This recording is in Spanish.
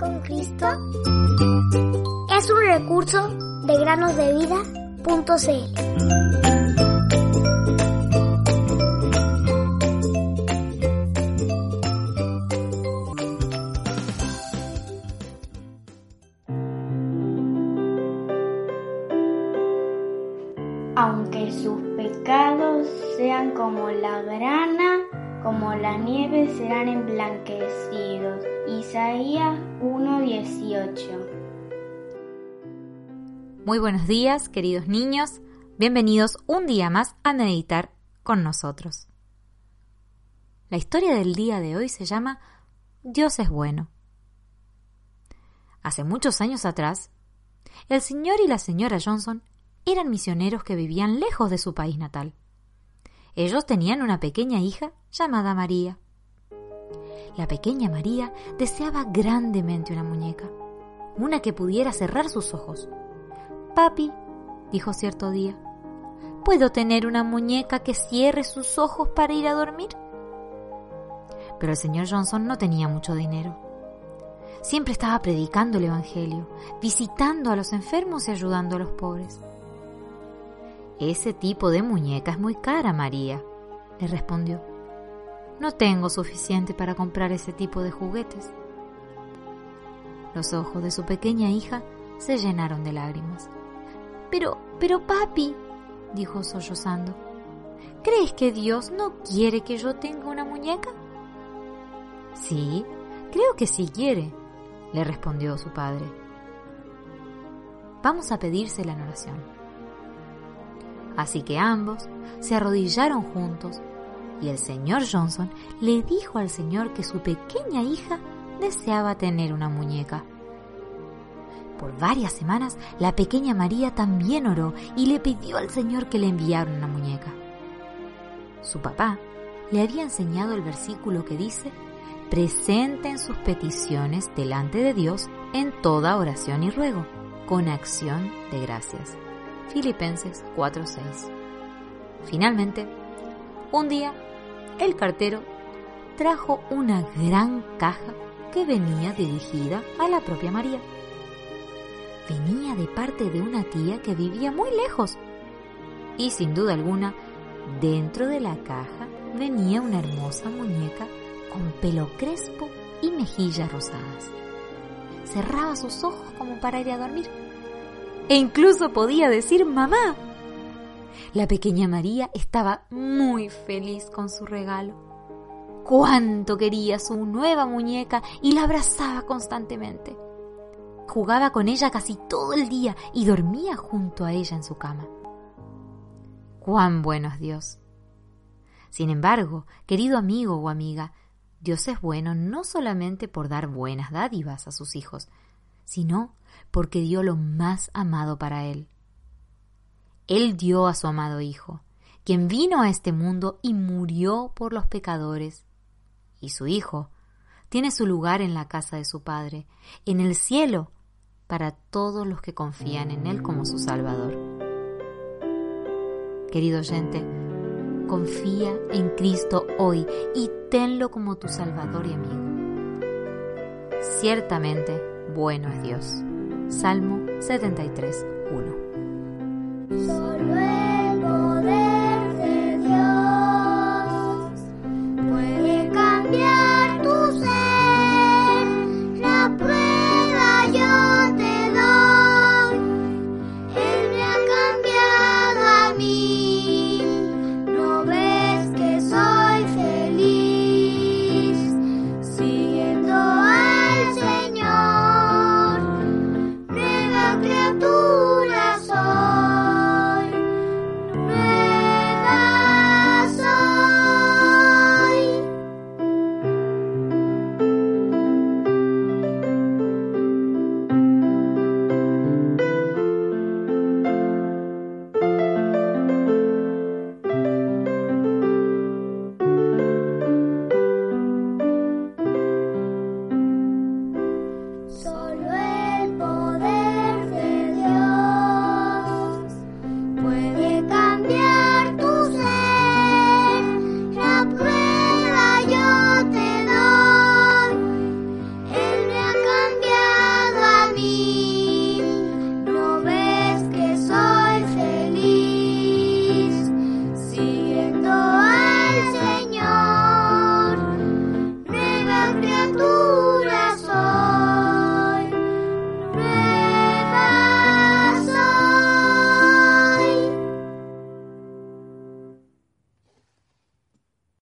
con Cristo es un recurso de granosdevida.cl. Aunque sus pecados sean como la grana, como la nieve serán emblanquecidos. Isaías 1:18 Muy buenos días, queridos niños. Bienvenidos un día más a meditar con nosotros. La historia del día de hoy se llama Dios es bueno. Hace muchos años atrás, el señor y la señora Johnson eran misioneros que vivían lejos de su país natal. Ellos tenían una pequeña hija llamada María. La pequeña María deseaba grandemente una muñeca, una que pudiera cerrar sus ojos. Papi, dijo cierto día, ¿puedo tener una muñeca que cierre sus ojos para ir a dormir? Pero el señor Johnson no tenía mucho dinero. Siempre estaba predicando el Evangelio, visitando a los enfermos y ayudando a los pobres. Ese tipo de muñeca es muy cara, María, le respondió. No tengo suficiente para comprar ese tipo de juguetes. Los ojos de su pequeña hija se llenaron de lágrimas. Pero, pero papi, dijo sollozando, ¿crees que Dios no quiere que yo tenga una muñeca? Sí, creo que sí quiere, le respondió su padre. Vamos a pedírsela en oración. Así que ambos se arrodillaron juntos y el señor Johnson le dijo al señor que su pequeña hija deseaba tener una muñeca. Por varias semanas la pequeña María también oró y le pidió al señor que le enviara una muñeca. Su papá le había enseñado el versículo que dice, presenten sus peticiones delante de Dios en toda oración y ruego, con acción de gracias. Filipenses 4:6. Finalmente, un día, el cartero trajo una gran caja que venía dirigida a la propia María. Venía de parte de una tía que vivía muy lejos. Y sin duda alguna, dentro de la caja venía una hermosa muñeca con pelo crespo y mejillas rosadas. Cerraba sus ojos como para ir a dormir e incluso podía decir mamá. La pequeña María estaba muy feliz con su regalo. Cuánto quería su nueva muñeca y la abrazaba constantemente. Jugaba con ella casi todo el día y dormía junto a ella en su cama. Cuán bueno es Dios. Sin embargo, querido amigo o amiga, Dios es bueno no solamente por dar buenas dádivas a sus hijos, sino porque dio lo más amado para él. Él dio a su amado Hijo, quien vino a este mundo y murió por los pecadores. Y su Hijo tiene su lugar en la casa de su Padre, en el cielo, para todos los que confían en Él como su Salvador. Querido oyente, confía en Cristo hoy y tenlo como tu Salvador y amigo. Ciertamente, bueno es Dios. Salmo 73, 1.